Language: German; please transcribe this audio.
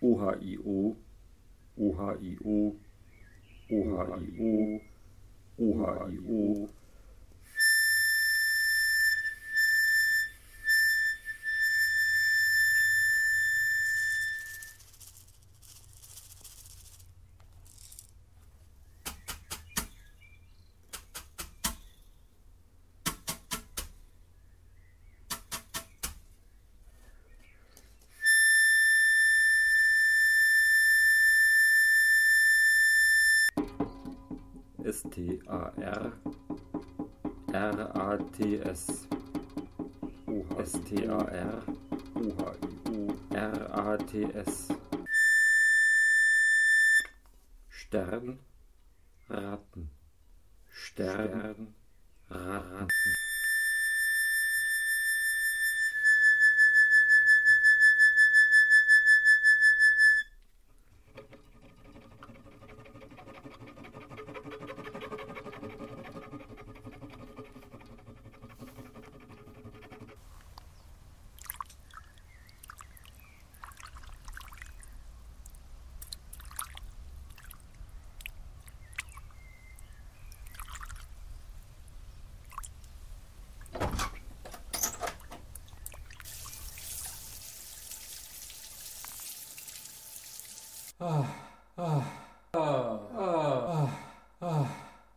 OHIO, OHIO, OHIO, OHIO. S-T-A-R R-A-T-S S-T-A-R R-A-T-S Stern. Ratten. Stern. Ratten Ah.